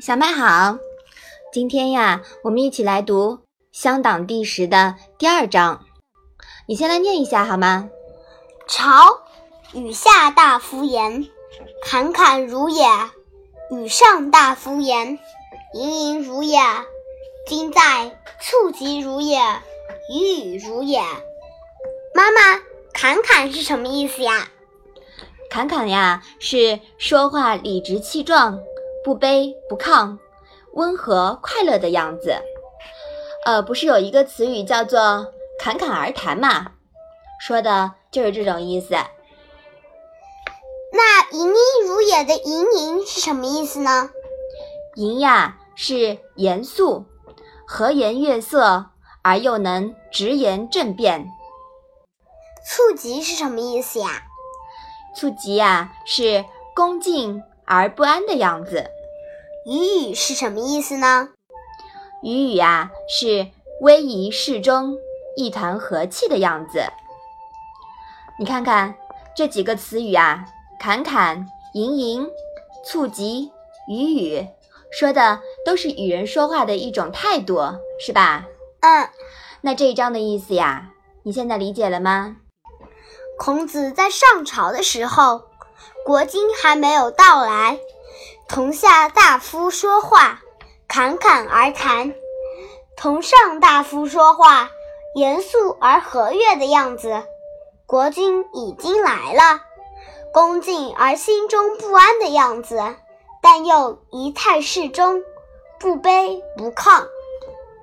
小麦好，今天呀，我们一起来读《乡党第十》的第二章。你先来念一下好吗？朝雨下大夫言，侃侃如也；雨上大夫言，盈盈如也。今在促及如也，与语如也。妈妈，侃侃是什么意思呀？侃侃呀，是说话理直气壮。不卑不亢，温和快乐的样子。呃，不是有一个词语叫做“侃侃而谈”嘛？说的就是这种意思。那“盈盈如也”的“盈盈”是什么意思呢？“盈”呀，是严肃、和颜悦色，而又能直言正辩。“促极”是什么意思呀？“促极”呀，是恭敬。而不安的样子，语语是什么意思呢？语语啊，是威仪适中、一团和气的样子。你看看这几个词语啊，侃侃、盈盈、促急、语语，说的都是与人说话的一种态度，是吧？嗯。那这一章的意思呀，你现在理解了吗？孔子在上朝的时候。国君还没有到来，同下大夫说话，侃侃而谈；同上大夫说话，严肃而和悦的样子。国君已经来了，恭敬而心中不安的样子，但又仪态适中，不卑不亢。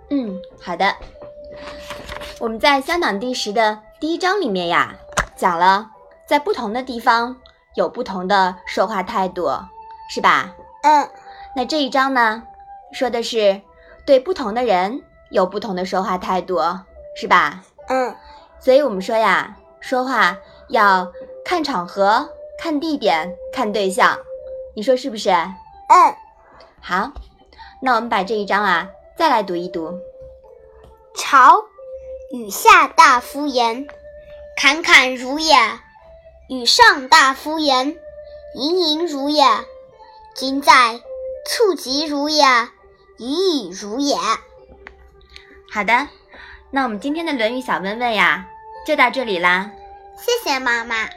嗯，好的。我们在《香港第十》的第一章里面呀，讲了在不同的地方。有不同的说话态度，是吧？嗯，那这一章呢，说的是对不同的人有不同的说话态度，是吧？嗯，所以我们说呀，说话要看场合、看地点、看对象，你说是不是？嗯，好，那我们把这一章啊再来读一读。朝雨下大夫言，侃侃如也。与上大夫言，盈盈如也；今在，促及如也，予以如也。好的，那我们今天的《论语》小问问呀，就到这里啦。谢谢妈妈。